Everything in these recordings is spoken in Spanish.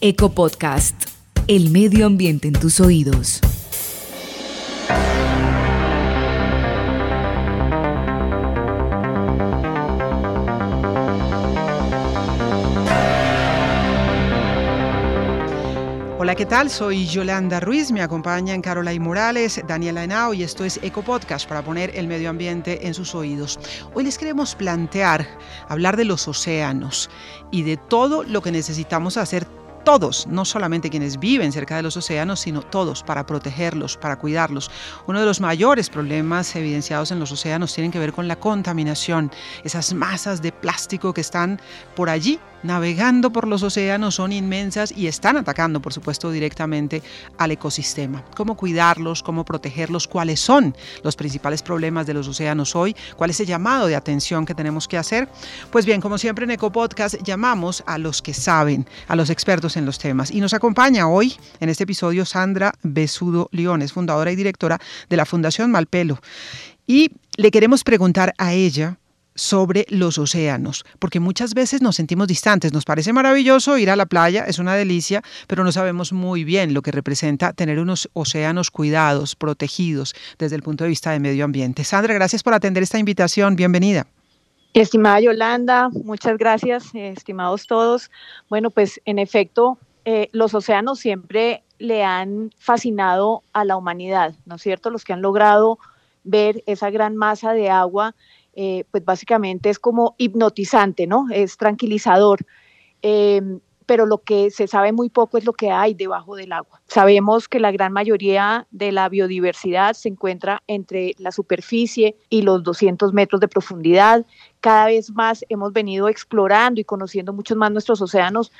Eco Podcast, el medio ambiente en tus oídos. Hola, ¿qué tal? Soy Yolanda Ruiz, me acompañan Caroline Morales, Daniela Henao y esto es Eco Podcast para poner el medio ambiente en sus oídos. Hoy les queremos plantear, hablar de los océanos y de todo lo que necesitamos hacer todos, no solamente quienes viven cerca de los océanos, sino todos, para protegerlos, para cuidarlos. Uno de los mayores problemas evidenciados en los océanos tienen que ver con la contaminación, esas masas de plástico que están por allí navegando por los océanos son inmensas y están atacando, por supuesto, directamente al ecosistema. ¿Cómo cuidarlos? ¿Cómo protegerlos? ¿Cuáles son los principales problemas de los océanos hoy? ¿Cuál es el llamado de atención que tenemos que hacer? Pues bien, como siempre en EcoPodcast llamamos a los que saben, a los expertos en los temas. Y nos acompaña hoy en este episodio Sandra Besudo Leones, fundadora y directora de la Fundación Malpelo. Y le queremos preguntar a ella sobre los océanos, porque muchas veces nos sentimos distantes, nos parece maravilloso ir a la playa, es una delicia, pero no sabemos muy bien lo que representa tener unos océanos cuidados, protegidos desde el punto de vista del medio ambiente. Sandra, gracias por atender esta invitación, bienvenida. Estimada Yolanda, muchas gracias, estimados todos. Bueno, pues en efecto, eh, los océanos siempre le han fascinado a la humanidad, ¿no es cierto? Los que han logrado ver esa gran masa de agua eh, pues básicamente es como hipnotizante, ¿no? Es tranquilizador. Em, pero lo que se sabe muy poco es lo que hay debajo del agua. Sabemos que la gran mayoría de la biodiversidad se encuentra entre la superficie y los 200 metros de profundidad. Cada vez más hemos venido explorando y conociendo mucho más nuestros océanos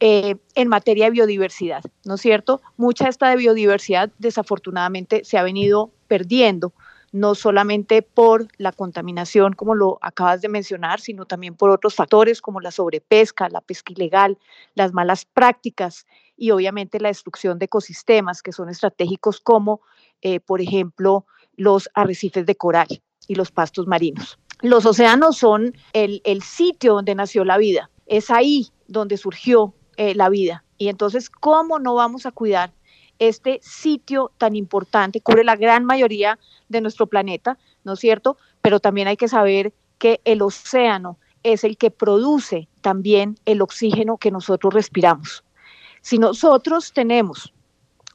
eh, en materia de biodiversidad, ¿no es cierto? Mucha de esta biodiversidad desafortunadamente se ha venido perdiendo no solamente por la contaminación, como lo acabas de mencionar, sino también por otros factores como la sobrepesca, la pesca ilegal, las malas prácticas y obviamente la destrucción de ecosistemas que son estratégicos como, eh, por ejemplo, los arrecifes de coral y los pastos marinos. Los océanos son el, sitio donde nació la vida, es ahí donde surgió eh, la vida. Y entonces, ¿cómo no vamos a cuidar este sitio tan importante? Cubre la gran mayoría de nuestro planeta, ¿no es cierto? Pero también hay que saber que el océano es el que produce también el oxígeno que nosotros respiramos. Si nosotros tenemos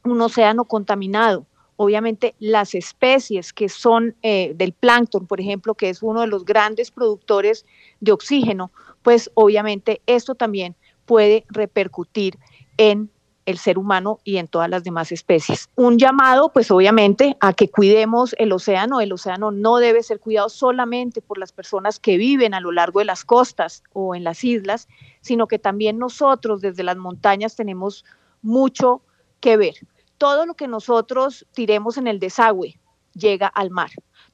un océano contaminado, obviamente las especies que son eh, del plancton, por ejemplo, que es uno de los grandes productores de oxígeno, pues obviamente esto también puede repercutir en el ser humano y en todas las demás especies. Un llamado, pues obviamente, a que cuidemos el océano. El océano no debe ser cuidado solamente por las personas que viven a lo largo de las costas o en las islas, sino que también nosotros desde las montañas tenemos mucho que ver. Todo lo que nosotros tiremos en el desagüe llega al mar.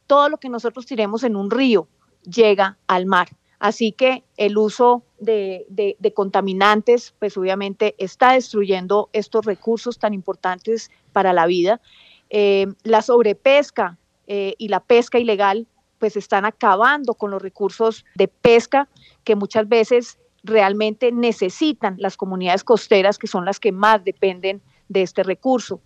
Todo lo que nosotros tiremos en un río llega al mar. Así que el uso de, contaminantes, pues obviamente está destruyendo estos recursos tan importantes para la vida. Eh, la sobrepesca eh, y la pesca ilegal, pues están acabando con los recursos de pesca que muchas veces realmente necesitan las comunidades costeras, que son las que más dependen de este recurso.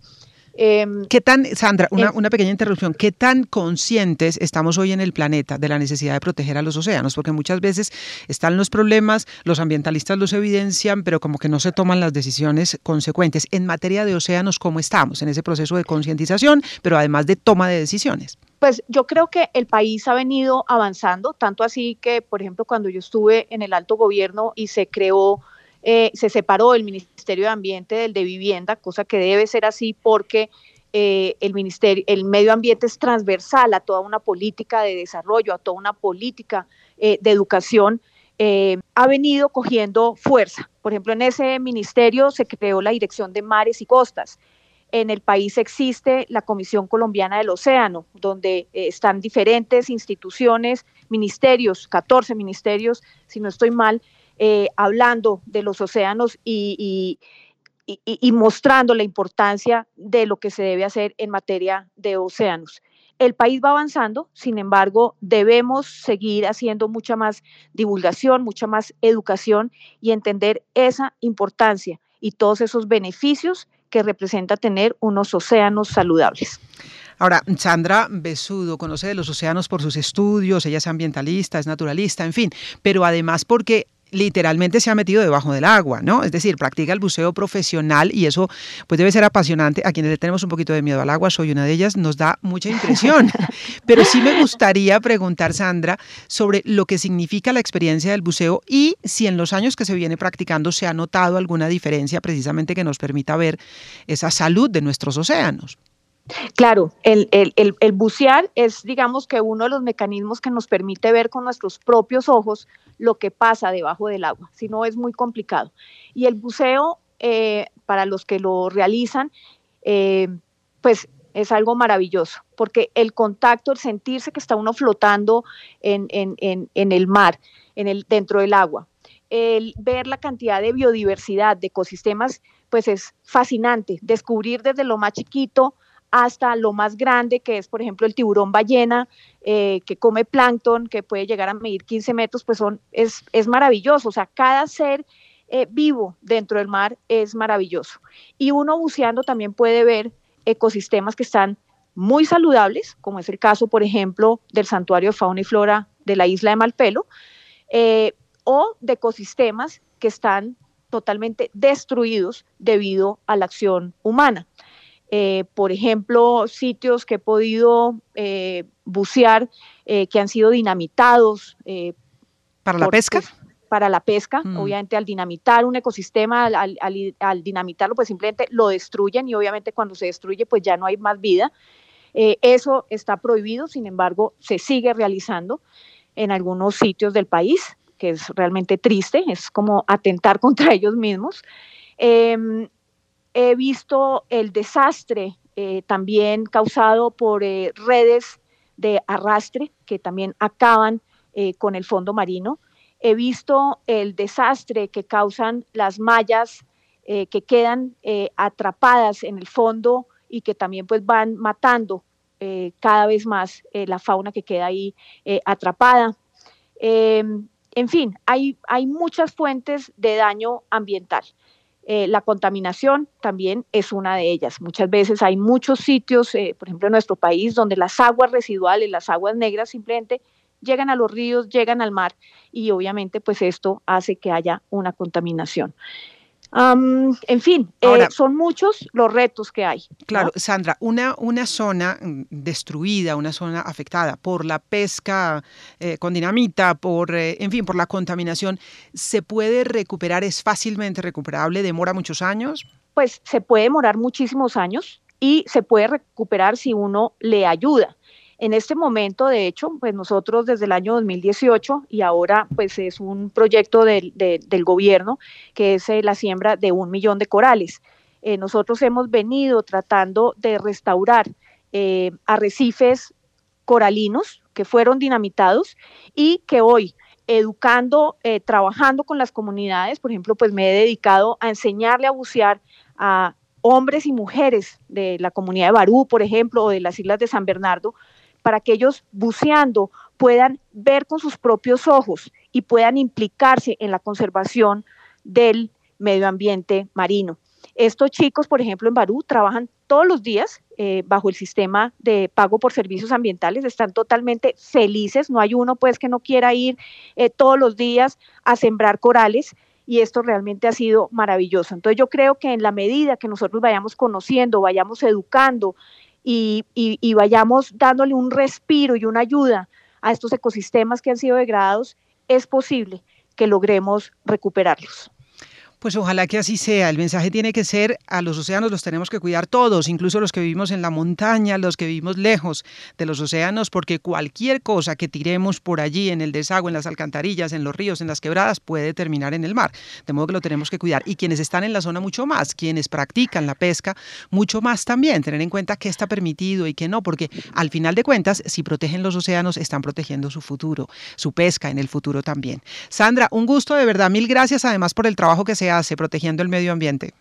Em, ¿Qué tan, Sandra, una, pequeña interrupción, qué tan conscientes estamos hoy en el planeta de la necesidad de proteger a los océanos? Porque muchas veces están los problemas, los ambientalistas los evidencian, pero como que no se toman las decisiones consecuentes. En materia de océanos, ¿cómo estamos en ese proceso de concientización, pero además de toma de decisiones? Pues yo creo que el país ha venido avanzando, tanto así que, por ejemplo, cuando yo estuve en el alto gobierno y se creó eh, se separó el Ministerio de Ambiente del de Vivienda, cosa que debe ser así porque eh, el ministerio, el medio ambiente es transversal a toda una política de desarrollo, a toda una política eh, de educación, ha venido cogiendo fuerza. Por ejemplo, en ese ministerio se creó la Dirección de Mares y Costas. En el país existe la Comisión Colombiana del Océano, donde están diferentes instituciones, ministerios, 14 ministerios, si no estoy mal, eh, hablando de los océanos y, mostrando la importancia de lo que se debe hacer en materia de océanos. El país va avanzando, sin embargo, debemos seguir haciendo mucha más divulgación, mucha más educación y entender esa importancia y todos esos beneficios que representa tener unos océanos saludables. Ahora, Sandra Besudo conoce de los océanos por sus estudios, ella es ambientalista, es naturalista, en fin, pero además porque literalmente se ha metido debajo del agua, ¿no? Es decir, practica el buceo profesional y eso pues debe ser apasionante. A quienes le tenemos un poquito de miedo al agua, soy una de ellas, nos da mucha impresión. Pero sí me gustaría preguntar, Sandra, sobre lo que significa la experiencia del buceo y si en los años que se viene practicando se ha notado alguna diferencia precisamente que nos permita ver esa salud de nuestros océanos. Claro, el, bucear es, digamos que uno de los mecanismos que nos permite ver con nuestros propios ojos lo que pasa debajo del agua, si no es muy complicado. Y el buceo, eh, para los que lo realizan, eh, pues es algo maravilloso, porque el contacto, el sentirse que está uno flotando en, el mar, en el, dentro del agua, el ver la cantidad de biodiversidad, de ecosistemas, pues es fascinante. Descubrir desde lo más chiquito hasta lo más grande, que es, por ejemplo, el tiburón ballena, eh, que come plancton, que puede llegar a medir 15 metros, pues son, es, es maravilloso. O sea, cada ser eh, vivo dentro del mar es maravilloso. Y uno buceando también puede ver ecosistemas que están muy saludables, como es el caso, por ejemplo, del Santuario de Fauna y Flora de la isla de Malpelo, eh, o de ecosistemas que están totalmente destruidos debido a la acción humana. Eh, por ejemplo, sitios que he podido eh, bucear eh, que han sido dinamitados. ¿Para la pesca? Pues, para la pesca, mm. obviamente al dinamitar un ecosistema, al, dinamitarlo, pues simplemente lo destruyen y obviamente cuando se destruye, pues ya no hay más vida. eso está prohibido, sin embargo, se sigue realizando en algunos sitios del país, que es realmente triste, es como atentar contra ellos mismos. He visto el desastre eh, también causado por eh, redes de arrastre que también acaban eh, con el fondo marino. He visto el desastre que causan las mallas que quedan atrapadas en el fondo y que también pues van matando cada vez más la fauna que queda ahí atrapada. Em, en fin, hay, hay muchas fuentes de daño ambiental. Eh, la contaminación también es una de ellas. Muchas veces hay muchos sitios, eh, por ejemplo en nuestro país, donde las aguas residuales, las aguas negras simplemente llegan a los ríos, llegan al mar y obviamente pues esto hace que haya una contaminación en fin, eh, son muchos los retos que hay. Claro, Sandra, una, una zona mm, destruida, una zona afectada por la pesca eh, con dinamita, por, eh, en fin, por la contaminación, ¿se puede recuperar? ¿Es fácilmente recuperable? ¿Demora muchos años? Pues se puede demorar muchísimos años y se puede recuperar si uno le ayuda. En este momento, de hecho, pues nosotros desde el año 2018 y ahora pues es un proyecto del, gobierno que es eh, la siembra de un millón de corales. Eh, nosotros hemos venido tratando de restaurar eh, arrecifes coralinos que fueron dinamitados y que hoy educando, trabajando con las comunidades, por ejemplo, pues me he dedicado a enseñarle a bucear a hombres y mujeres de la comunidad de Barú, por ejemplo, o de las islas de San Bernardo, para que ellos buceando puedan ver con sus propios ojos y puedan implicarse en la conservación del medio ambiente marino. Estos chicos, por ejemplo, en Barú trabajan todos los días eh, bajo el sistema de pago por servicios ambientales, están totalmente felices, no hay uno pues que no quiera ir eh, todos los días a sembrar corales y esto realmente ha sido maravilloso. Entonces yo creo que en la medida que nosotros vayamos conociendo, vayamos educando y, vayamos dándole un respiro y una ayuda a estos ecosistemas que han sido degradados, es posible que logremos recuperarlos. Pues ojalá que así sea. El mensaje tiene que ser a los océanos los tenemos que cuidar todos, incluso los que vivimos en la montaña, los que vivimos lejos de los océanos, porque cualquier cosa que tiremos por allí en el desagüe, en las alcantarillas, en los ríos, en las quebradas, puede terminar en el mar. De modo que lo tenemos que cuidar. Y quienes están en la zona mucho más, quienes practican la pesca, mucho más también, tener en cuenta qué está permitido y qué no, porque al final de cuentas, si protegen los océanos, están protegiendo su futuro, su pesca en el futuro también. Sandra, un gusto de verdad. Mil gracias además por el trabajo que se hace protegiendo el medio ambiente?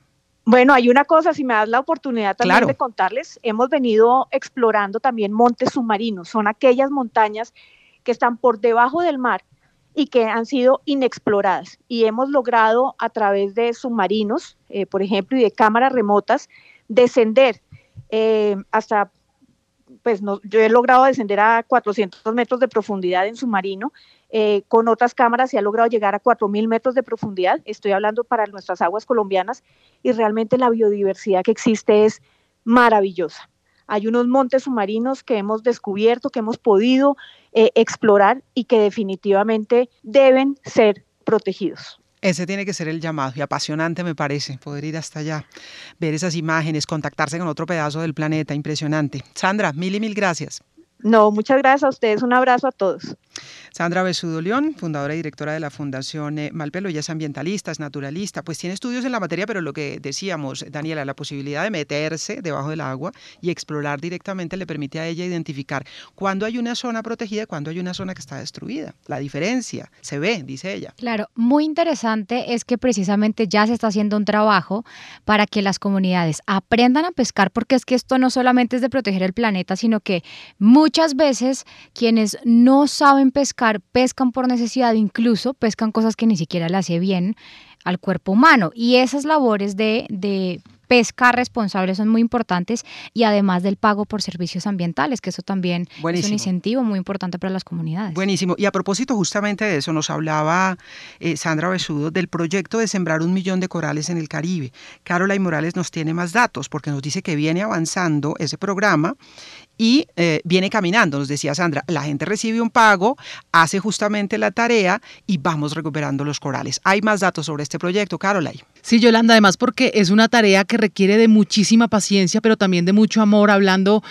Bueno, hay una cosa, si me das la oportunidad también de contarles, hemos venido explorando también montes submarinos, son aquellas montañas que están por debajo del mar y que han sido inexploradas. Y hemos logrado a través de submarinos, eh, por ejemplo, y de cámaras remotas, descender eh, hasta, pues yo he logrado descender a 400 metros de profundidad en submarino. Eh, con otras cámaras se ha logrado llegar a 4.000 metros de profundidad. Estoy hablando para nuestras aguas colombianas y realmente la biodiversidad que existe es maravillosa. Hay unos montes submarinos que hemos descubierto, que hemos podido eh, explorar y que definitivamente deben ser protegidos. Ese tiene que ser el llamado y apasionante me parece, poder ir hasta allá, ver esas imágenes, contactarse con otro pedazo del planeta, impresionante. Sandra, mil y mil gracias. No, muchas gracias a ustedes, un abrazo a todos. Sandra Besudo León, fundadora y directora de la Fundación eh, Malpelo, ella es ambientalista, es naturalista, pues tiene estudios en la materia, pero lo que decíamos, Daniela, la posibilidad de meterse debajo del agua y explorar directamente le permite a ella identificar cuándo hay una zona protegida y cuándo hay una zona que está destruida. La diferencia se ve, dice ella. Claro, muy interesante es que precisamente ya se está haciendo un trabajo para que las comunidades aprendan a pescar, porque es que esto no solamente es de proteger el planeta, sino que muchas veces quienes no saben pescar, pescan por necesidad, incluso pescan cosas que ni siquiera le hace bien al cuerpo humano. Y esas labores de, de pesca responsable son muy importantes y además del pago por servicios ambientales, que eso también es un incentivo muy importante para las comunidades. Buenísimo. Y a propósito justamente de eso, nos hablaba eh, Sandra Besudo del proyecto de sembrar un millón de corales en el Caribe. Carola y Morales nos tiene más datos porque nos dice que viene avanzando ese programa y eh, viene caminando, nos decía Sandra, la gente recibe un pago, hace justamente la tarea y vamos recuperando los corales. Hay más datos sobre este proyecto, Caroline. Sí, Yolanda, además porque es una tarea que requiere de muchísima paciencia, pero también de mucho amor, hablando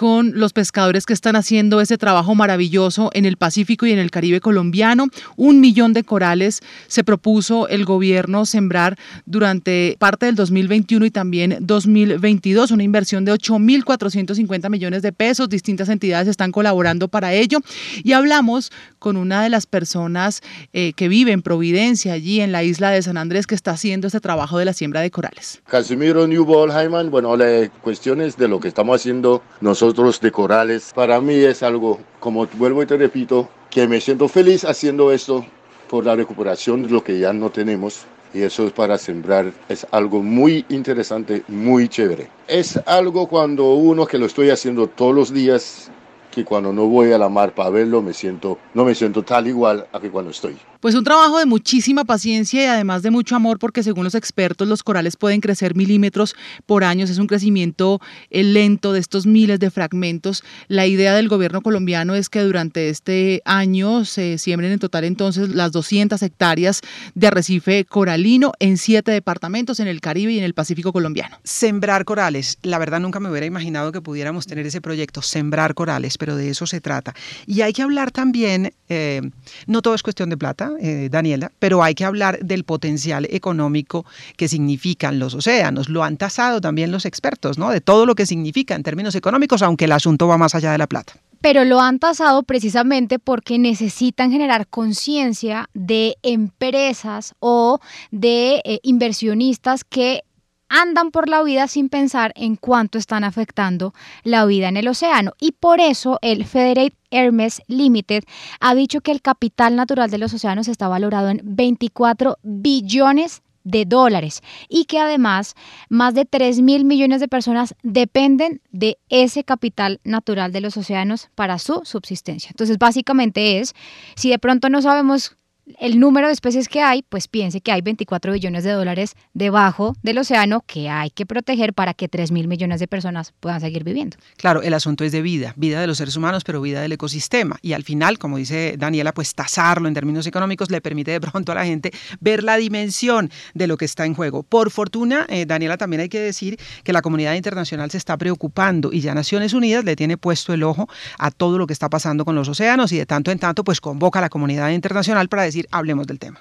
con los pescadores que están haciendo ese trabajo maravilloso en el Pacífico y en el Caribe colombiano. Un millón de corales se propuso el gobierno sembrar durante parte del 2021 y también 2022, una inversión de 8.450 millones de pesos. Distintas entidades están colaborando para ello. Y hablamos con una de las personas eh, que vive en Providencia, allí en la isla de San Andrés, que está haciendo este trabajo de la siembra de corales. Casimiro Newball Hyman, bueno, las cuestiones de lo que estamos haciendo nosotros nosotros de corales. Para mí es algo, como vuelvo y te repito, que me siento feliz haciendo esto por la recuperación de lo que ya no tenemos. Y eso es para sembrar, es algo muy interesante, muy chévere. Es algo cuando uno que lo estoy haciendo todos los días, que cuando no voy a la mar para verlo me siento, no me siento tal igual a que cuando estoy. Pues un trabajo de muchísima paciencia y además de mucho amor porque según los expertos los corales pueden crecer milímetros por año. Es un crecimiento eh, lento de estos miles de fragmentos. La idea del gobierno colombiano es que durante este año se siembren en total entonces las 200 hectáreas de arrecife coralino en siete departamentos en el Caribe y en el Pacífico colombiano. Sembrar corales. La verdad nunca me hubiera imaginado que pudiéramos tener ese proyecto, sembrar corales, pero de eso se trata. Y hay que hablar también, eh, no todo es cuestión de plata, eh, Daniela, pero hay que hablar del potencial económico que significan los océanos. Lo han tasado también los expertos, ¿no? De todo lo que significa en términos económicos, aunque el asunto va más allá de la plata pero lo han tasado precisamente porque necesitan generar conciencia de empresas o de eh, inversionistas que andan por la vida sin pensar en cuánto están afectando la vida en el océano. Y por eso el Federate Hermes Limited ha dicho que el capital natural de los océanos está valorado en 24 billones de dólares y que además más de 3 mil millones de personas dependen de ese capital natural de los océanos para su subsistencia. Entonces básicamente es, si de pronto no sabemos el número de especies que hay, pues piense que hay 24 billones de dólares debajo del océano que hay que proteger para que 3 mil millones de personas puedan seguir viviendo. Claro, el asunto es de vida, vida de los seres humanos, pero vida del ecosistema. Y al final, como dice Daniela, pues tasarlo en términos económicos le permite de pronto a la gente ver la dimensión de lo que está en juego. Por fortuna, eh, Daniela, también hay que decir que la comunidad internacional se está preocupando y ya Naciones Unidas le tiene puesto el ojo a todo lo que está pasando con los océanos y de tanto en tanto, pues convoca a la comunidad internacional para decir hablemos del tema.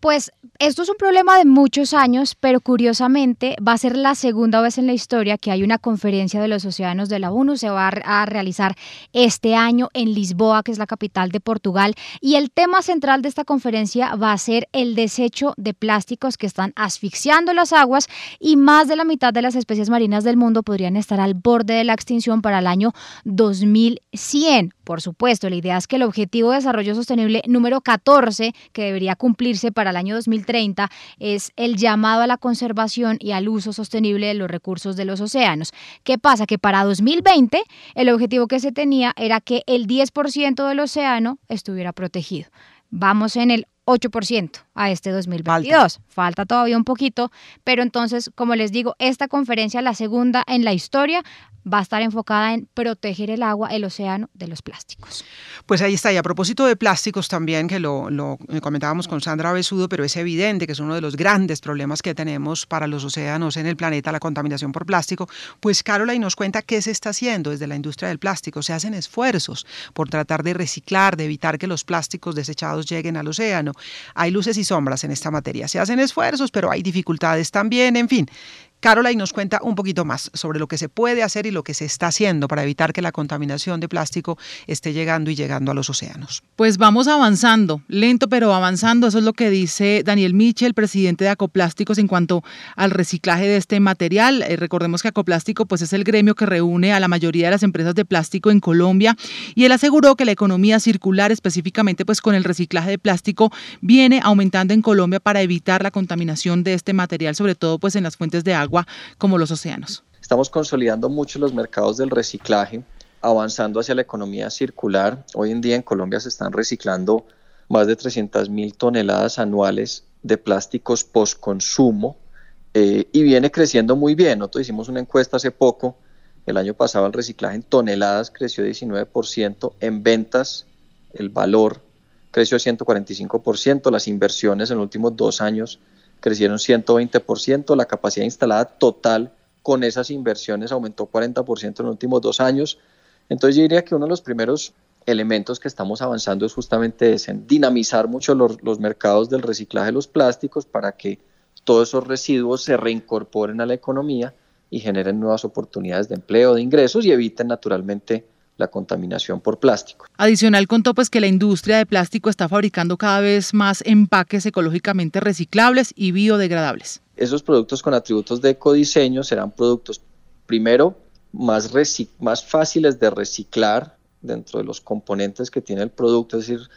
Pues esto es un problema de muchos años, pero curiosamente va a ser la segunda vez en la historia que hay una conferencia de los océanos de la ONU. Se va a realizar este año en Lisboa, que es la capital de Portugal. Y el tema central de esta conferencia va a ser el desecho de plásticos que están asfixiando las aguas y más de la mitad de las especies marinas del mundo podrían estar al borde de la extinción para el año 2100. Por supuesto, la idea es que el Objetivo de Desarrollo Sostenible número 14, que debería cumplirse para el año 2030, es el llamado a la conservación y al uso sostenible de los recursos de los océanos. ¿Qué pasa? Que para 2020 el objetivo que se tenía era que el 10% del océano estuviera protegido. Vamos en el 8% a este 2022. Falta. todavía un poquito, pero entonces, como les digo, esta conferencia, la segunda en la historia, va a estar enfocada en proteger el agua, el océano de los plásticos. Pues ahí está. Y a propósito de plásticos también, que lo, lo, comentábamos con Sandra Besudo, pero es evidente que es uno de los grandes problemas que tenemos para los océanos en el planeta, la contaminación por plástico. Pues Caroline nos cuenta qué se está haciendo desde la industria del plástico. Se hacen esfuerzos por tratar de reciclar, de evitar que los plásticos desechados lleguen al océano. Hay luces y sombras en esta materia. Se hacen esfuerzos, pero hay dificultades también. En fin, Caroline nos cuenta un poquito más sobre lo que se puede hacer y lo que se está haciendo para evitar que la contaminación de plástico esté llegando y llegando a los océanos. Pues vamos avanzando, lento pero avanzando. Eso es lo que dice Daniel Michel, presidente de Acoplásticos, en cuanto al reciclaje de este material. Eh, recordemos que Acoplástico pues, es el gremio que reúne a la mayoría de las empresas de plástico en Colombia y él aseguró que la economía circular, específicamente pues, con el reciclaje de plástico, viene aumentando en Colombia para evitar la contaminación de este material, sobre todo pues, en las fuentes de agua como los océanos. Estamos consolidando mucho los mercados del reciclaje, avanzando hacia la economía circular. Hoy en día en Colombia se están reciclando más de 300 mil toneladas anuales de plásticos post-consumo eh, y viene creciendo muy bien. Nosotros hicimos una encuesta hace poco. El año pasado el reciclaje en toneladas creció 19%, en ventas el valor creció 145%, las inversiones en los últimos dos años crecieron 120%, la capacidad instalada total con esas inversiones aumentó 40% en los últimos dos años. Entonces yo diría que uno de los primeros elementos que estamos avanzando es justamente ese, en dinamizar mucho los, los mercados del reciclaje de los plásticos para que todos esos residuos se reincorporen a la economía y generen nuevas oportunidades de empleo, de ingresos y eviten naturalmente la contaminación por plástico. Adicional contó pues que la industria de plástico está fabricando cada vez más empaques ecológicamente reciclables y biodegradables. Esos productos con atributos de ecodiseño serán productos primero más, más fáciles de reciclar dentro de los componentes que tiene el producto, es decir,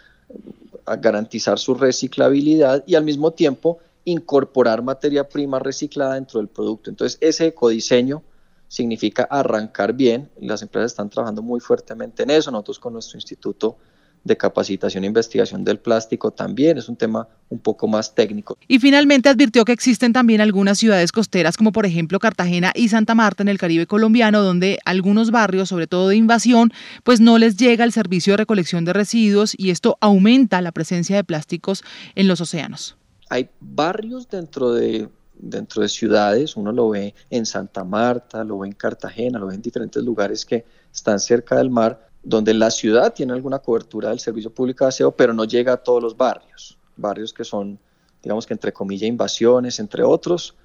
garantizar su reciclabilidad y al mismo tiempo incorporar materia prima reciclada dentro del producto. Entonces, ese ecodiseño significa arrancar bien. Las empresas están trabajando muy fuertemente en eso. Nosotros con nuestro Instituto de Capacitación e Investigación del Plástico también es un tema un poco más técnico. Y finalmente advirtió que existen también algunas ciudades costeras como por ejemplo Cartagena y Santa Marta en el Caribe colombiano donde algunos barrios, sobre todo de invasión, pues no les llega el servicio de recolección de residuos y esto aumenta la presencia de plásticos en los océanos. Hay barrios dentro de dentro de ciudades, uno lo ve en Santa Marta, lo ve en Cartagena, lo ve en diferentes lugares que están cerca del mar, donde la ciudad tiene alguna cobertura del servicio público de aseo, pero no llega a todos los barrios, barrios que son, digamos que entre comillas, invasiones, entre otros,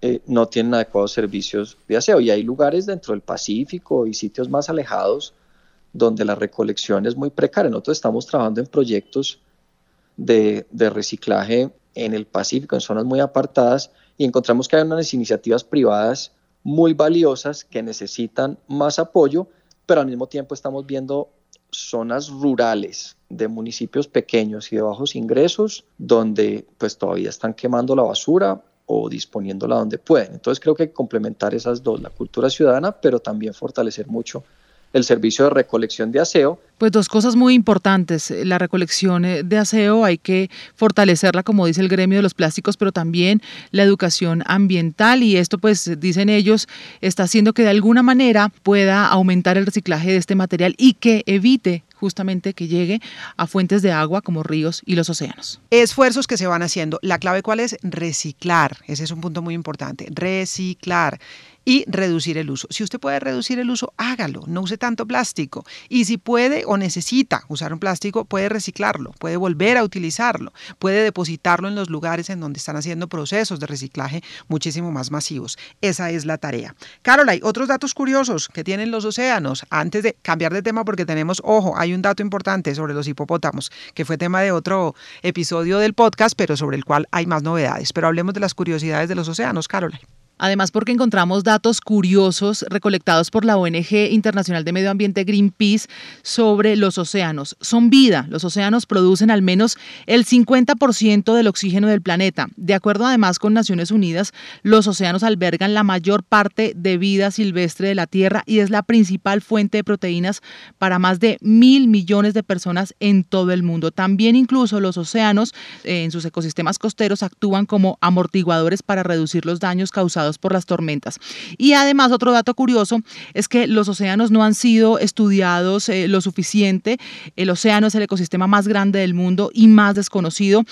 eh, no tienen adecuados servicios de aseo. Y hay lugares dentro del Pacífico y sitios más alejados donde la recolección es muy precaria. Nosotros estamos trabajando en proyectos de, de reciclaje en el Pacífico, en zonas muy apartadas, y encontramos que hay unas iniciativas privadas muy valiosas que necesitan más apoyo, pero al mismo tiempo estamos viendo zonas rurales de municipios pequeños y de bajos ingresos donde pues todavía están quemando la basura o disponiéndola donde pueden. Entonces creo que complementar esas dos, la cultura ciudadana, pero también fortalecer mucho el servicio de recolección de aseo. Pues dos cosas muy importantes. La recolección eh, de aseo hay que fortalecerla, como dice el gremio de los plásticos, pero también la educación ambiental y esto, pues, dicen ellos, está haciendo que de alguna manera pueda aumentar el reciclaje de este material y que evite justamente que llegue a fuentes de agua como ríos y los océanos. Esfuerzos que se van haciendo. La clave cuál es? Reciclar. Ese es un punto muy importante. Reciclar y reducir el uso. Si usted puede reducir el uso, hágalo, no use tanto plástico. Y si puede o necesita usar un plástico, puede reciclarlo, puede volver a utilizarlo, puede depositarlo en los lugares en donde están haciendo procesos de reciclaje muchísimo más masivos. Esa es la tarea. Carol, hay otros datos curiosos que tienen los océanos. Antes de cambiar de tema, porque tenemos, ojo, hay un dato importante sobre los hipopótamos, que fue tema de otro episodio del podcast, pero sobre el cual hay más novedades. Pero hablemos de las curiosidades de los océanos, Caroline. Además, porque encontramos datos curiosos recolectados por la ONG Internacional de Medio Ambiente Greenpeace sobre los océanos. Son vida. Los océanos producen al menos el 50% del oxígeno del planeta. De acuerdo además con Naciones Unidas, los océanos albergan la mayor parte de vida silvestre de la Tierra y es la principal fuente de proteínas para más de mil millones de personas en todo el mundo. También incluso los océanos eh, en sus ecosistemas costeros actúan como amortiguadores para reducir los daños causados por las tormentas. Y además otro dato curioso es que los océanos no han sido estudiados eh, lo suficiente. El océano es el ecosistema más grande del mundo y más desconocido.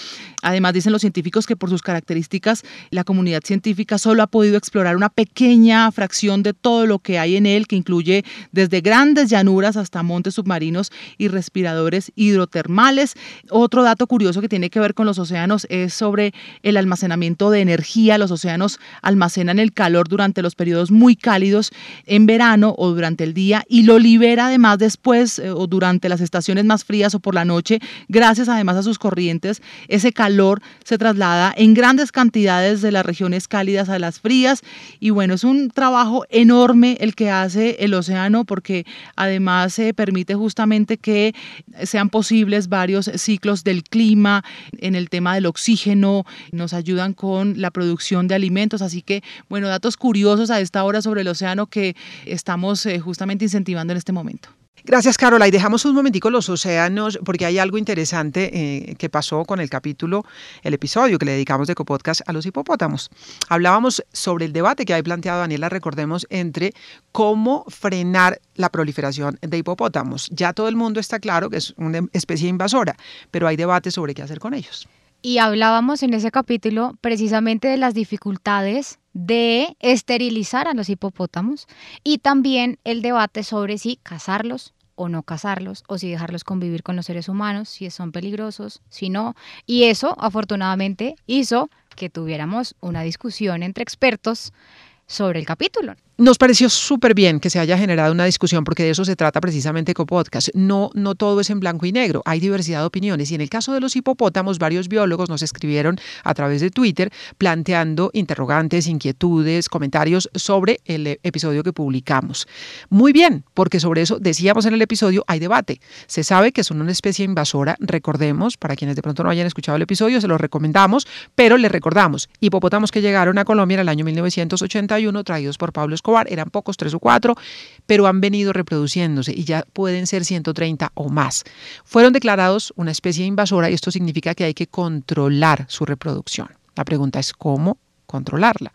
Además dicen los científicos que por sus características la comunidad científica solo ha podido explorar una pequeña fracción de todo lo que hay en él, que incluye desde grandes llanuras hasta montes submarinos y respiradores hidrotermales. Otro dato curioso que tiene que ver con los océanos es sobre el almacenamiento de energía. Los océanos almacenan el calor durante los periodos muy cálidos en verano o durante el día y lo libera además después eh, o durante las estaciones más frías o por la noche, gracias además a sus corrientes. Ese calor se traslada en grandes cantidades de las regiones cálidas a las frías y bueno, es un trabajo enorme el que hace el océano porque además se permite justamente que sean posibles varios ciclos del clima en el tema del oxígeno, nos ayudan con la producción de alimentos, así que bueno, datos curiosos a esta hora sobre el océano que estamos eh, justamente incentivando en este momento. Gracias, Carola. Y dejamos un momentico los océanos, porque hay algo interesante eh, que pasó con el capítulo, el episodio que le dedicamos de Ecopodcast a los hipopótamos. Hablábamos sobre el debate que hay planteado, Daniela, recordemos, entre cómo frenar la proliferación de hipopótamos. Ya todo el mundo está claro que es una especie invasora, pero hay debate sobre qué hacer con ellos. Y hablábamos en ese capítulo precisamente de las dificultades de esterilizar a los hipopótamos y también el debate sobre si cazarlos o no cazarlos, o si dejarlos convivir con los seres humanos, si son peligrosos, si no. Y eso, afortunadamente, hizo que tuviéramos una discusión entre expertos sobre el capítulo. Nos pareció súper bien que se haya generado una discusión porque de eso se trata precisamente con podcast. No, no todo es en blanco y negro, hay diversidad de opiniones y en el caso de los hipopótamos varios biólogos nos escribieron a través de Twitter planteando interrogantes, inquietudes, comentarios sobre el episodio que publicamos. Muy bien, porque sobre eso decíamos en el episodio hay debate. Se sabe que son una especie invasora, recordemos, para quienes de pronto no hayan escuchado el episodio, se lo recomendamos, pero les recordamos, hipopótamos que llegaron a Colombia en el año 1981 traídos por Pablo Eran pocos, tres o cuatro, pero han venido reproduciéndose y ya pueden ser 130 o más. Fueron declarados una especie invasora y esto significa que hay que controlar su reproducción. La pregunta es cómo controlarla.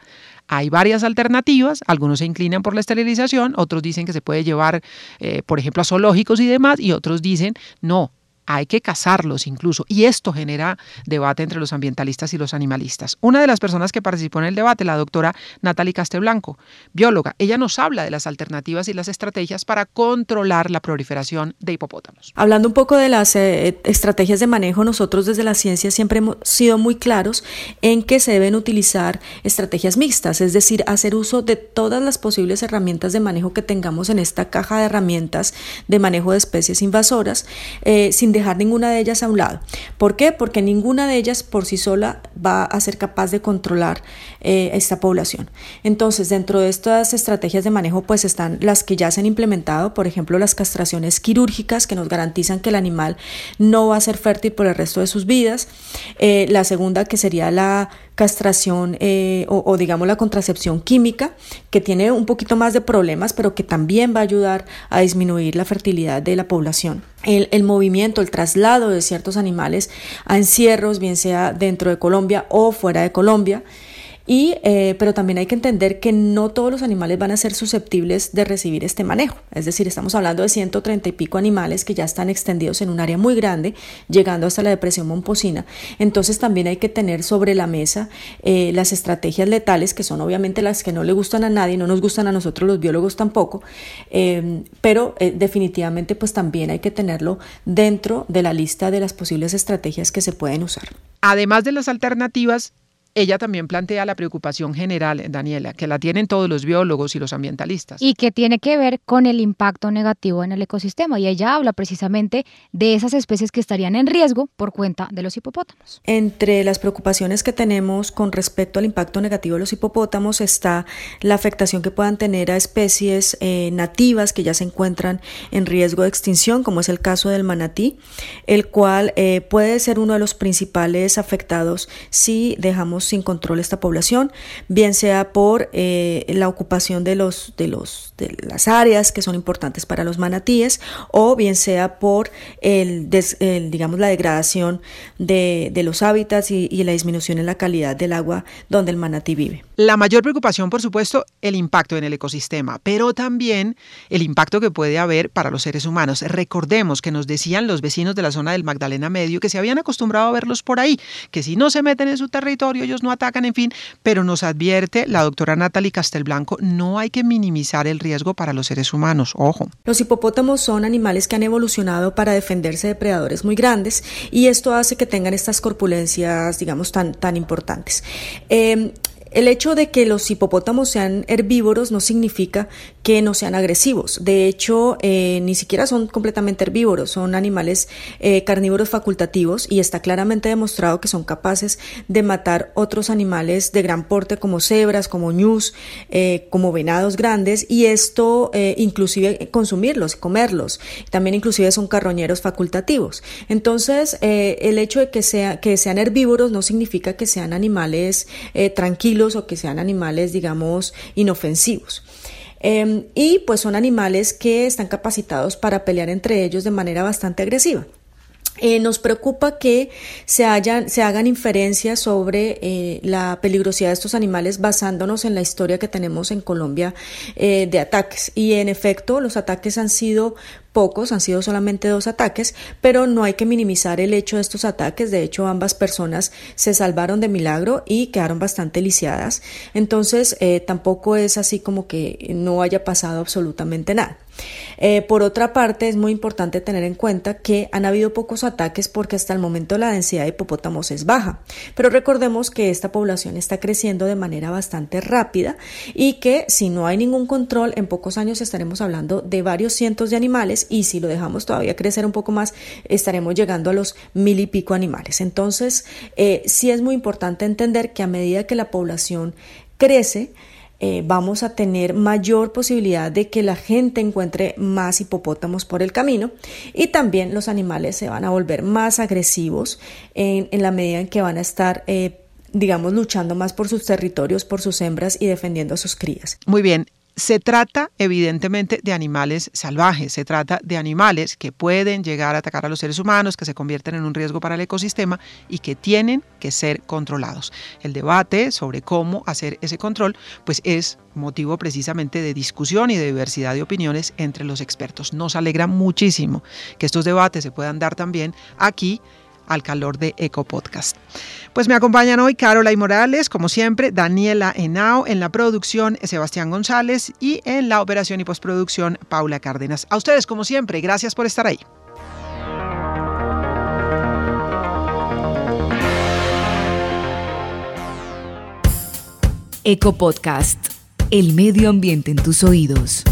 Hay varias alternativas, algunos se inclinan por la esterilización, otros dicen que se puede llevar, eh, por ejemplo, a zoológicos y demás, y otros dicen, no, hay que cazarlos incluso. Y esto genera debate entre los ambientalistas y los animalistas. Una de las personas que participó en el debate, la doctora Natalie Casteblanco, bióloga, ella nos habla de las alternativas y las estrategias para controlar la proliferación de hipopótamos. Hablando un poco de las eh, estrategias de manejo, nosotros desde la ciencia siempre hemos sido muy claros en que se deben utilizar estrategias mixtas, es decir, hacer uso de todas las posibles herramientas de manejo que tengamos en esta caja de herramientas de manejo de especies invasoras, eh, sin dejar ninguna de ellas a un lado. ¿Por qué? Porque ninguna de ellas por sí sola va a ser capaz de controlar eh, esta población. Entonces, dentro de estas estrategias de manejo, pues están las que ya se han implementado, por ejemplo, las castraciones quirúrgicas que nos garantizan que el animal no va a ser fértil por el resto de sus vidas. Eh, la segunda, que sería la castración eh, o, digamos la contracepción química, que tiene un poquito más de problemas, pero que también va a ayudar a disminuir la fertilidad de la población. El, el, movimiento, el traslado de ciertos animales a encierros, bien sea dentro de Colombia o fuera de Colombia. Y, eh, pero también hay que entender que no todos los animales van a ser susceptibles de recibir este manejo. Es decir, estamos hablando de 130 y pico animales que ya están extendidos en un área muy grande, llegando hasta la depresión momposina. Entonces también hay que tener sobre la mesa eh, las estrategias letales, que son obviamente las que no le gustan a nadie, no nos gustan a nosotros los biólogos tampoco, eh, pero definitivamente pues también hay que tenerlo dentro de la lista de las posibles estrategias que se pueden usar. Además de las alternativas, ella también plantea la preocupación general, Daniela, que la tienen todos los biólogos y los ambientalistas. Y que tiene que ver con el impacto negativo en el ecosistema. Y ella habla precisamente de esas especies que estarían en riesgo por cuenta de los hipopótamos. Entre las preocupaciones que tenemos con respecto al impacto negativo de los hipopótamos está la afectación que puedan tener a especies eh, nativas que ya se encuentran en riesgo de extinción, como es el caso del manatí, el cual eh, puede ser uno de los principales afectados si dejamos sin control esta población, bien sea por eh, la ocupación de, los, de, los, de las áreas que son importantes para los manatíes o bien sea por el, digamos, la degradación de, los hábitats y, y la disminución en la calidad del agua donde el manatí vive. La mayor preocupación, por supuesto, el impacto en el ecosistema, pero también el impacto que puede haber para los seres humanos. Recordemos que nos decían los vecinos de la zona del Magdalena Medio que se habían acostumbrado a verlos por ahí, que si no se meten en su territorio ellos no atacan, en fin, pero nos advierte la doctora Natalie Castelblanco, no hay que minimizar el riesgo para los seres humanos, ojo. Los hipopótamos son animales que han evolucionado para defenderse de predadores muy grandes y esto hace que tengan estas corpulencias, digamos, tan, tan importantes. Eh, el hecho de que los hipopótamos sean herbívoros no significa que no sean agresivos. De hecho, eh, ni siquiera son completamente herbívoros, son animales eh, carnívoros facultativos y está claramente demostrado que son capaces de matar otros animales de gran porte como cebras, como ñus, eh, como venados grandes y esto inclusive consumirlos, comerlos. También inclusive son carroñeros facultativos. Entonces, el hecho de que, que sean herbívoros no significa que sean animales tranquilos o que sean animales, digamos, inofensivos. Em, y pues son animales que están capacitados para pelear entre ellos de manera bastante agresiva. Eh, nos preocupa que se, hagan inferencias sobre eh, la peligrosidad de estos animales basándonos en la historia que tenemos en Colombia eh, de ataques. Y en efecto, los ataques han sido pocos, han sido solamente dos ataques, pero no hay que minimizar el hecho de estos ataques. De hecho, ambas personas se salvaron de milagro y quedaron bastante lisiadas. Entonces, eh, tampoco es así como que no haya pasado absolutamente nada. Eh, por otra parte, es muy importante tener en cuenta que han habido pocos ataques porque hasta el momento la densidad de hipopótamos es baja. Pero recordemos que esta población está creciendo de manera bastante rápida y que si no hay ningún control, en pocos años estaremos hablando de varios cientos de animales y si lo dejamos todavía crecer un poco más, estaremos llegando a los mil y pico animales. Entonces, eh, sí es muy importante entender que a medida que la población crece, eh, vamos a tener mayor posibilidad de que la gente encuentre más hipopótamos por el camino y también los animales se van a volver más agresivos en, la medida en que van a estar eh, digamos, luchando más por sus territorios, por sus hembras y defendiendo a sus crías. Muy bien, se trata evidentemente de animales salvajes, se trata de animales que pueden llegar a atacar a los seres humanos, que se convierten en un riesgo para el ecosistema y que tienen que ser controlados. El debate sobre cómo hacer ese control pues es motivo precisamente de discusión y de diversidad de opiniones entre los expertos. Nos alegra muchísimo que estos debates se puedan dar también aquí al calor de Eco Podcast. Pues me acompañan hoy Carola y Morales, como siempre, Daniela Henao, en la producción Sebastián González y en la operación y postproducción Paula Cárdenas. A ustedes, como siempre, gracias por estar ahí. Eco Podcast, el medio ambiente en tus oídos.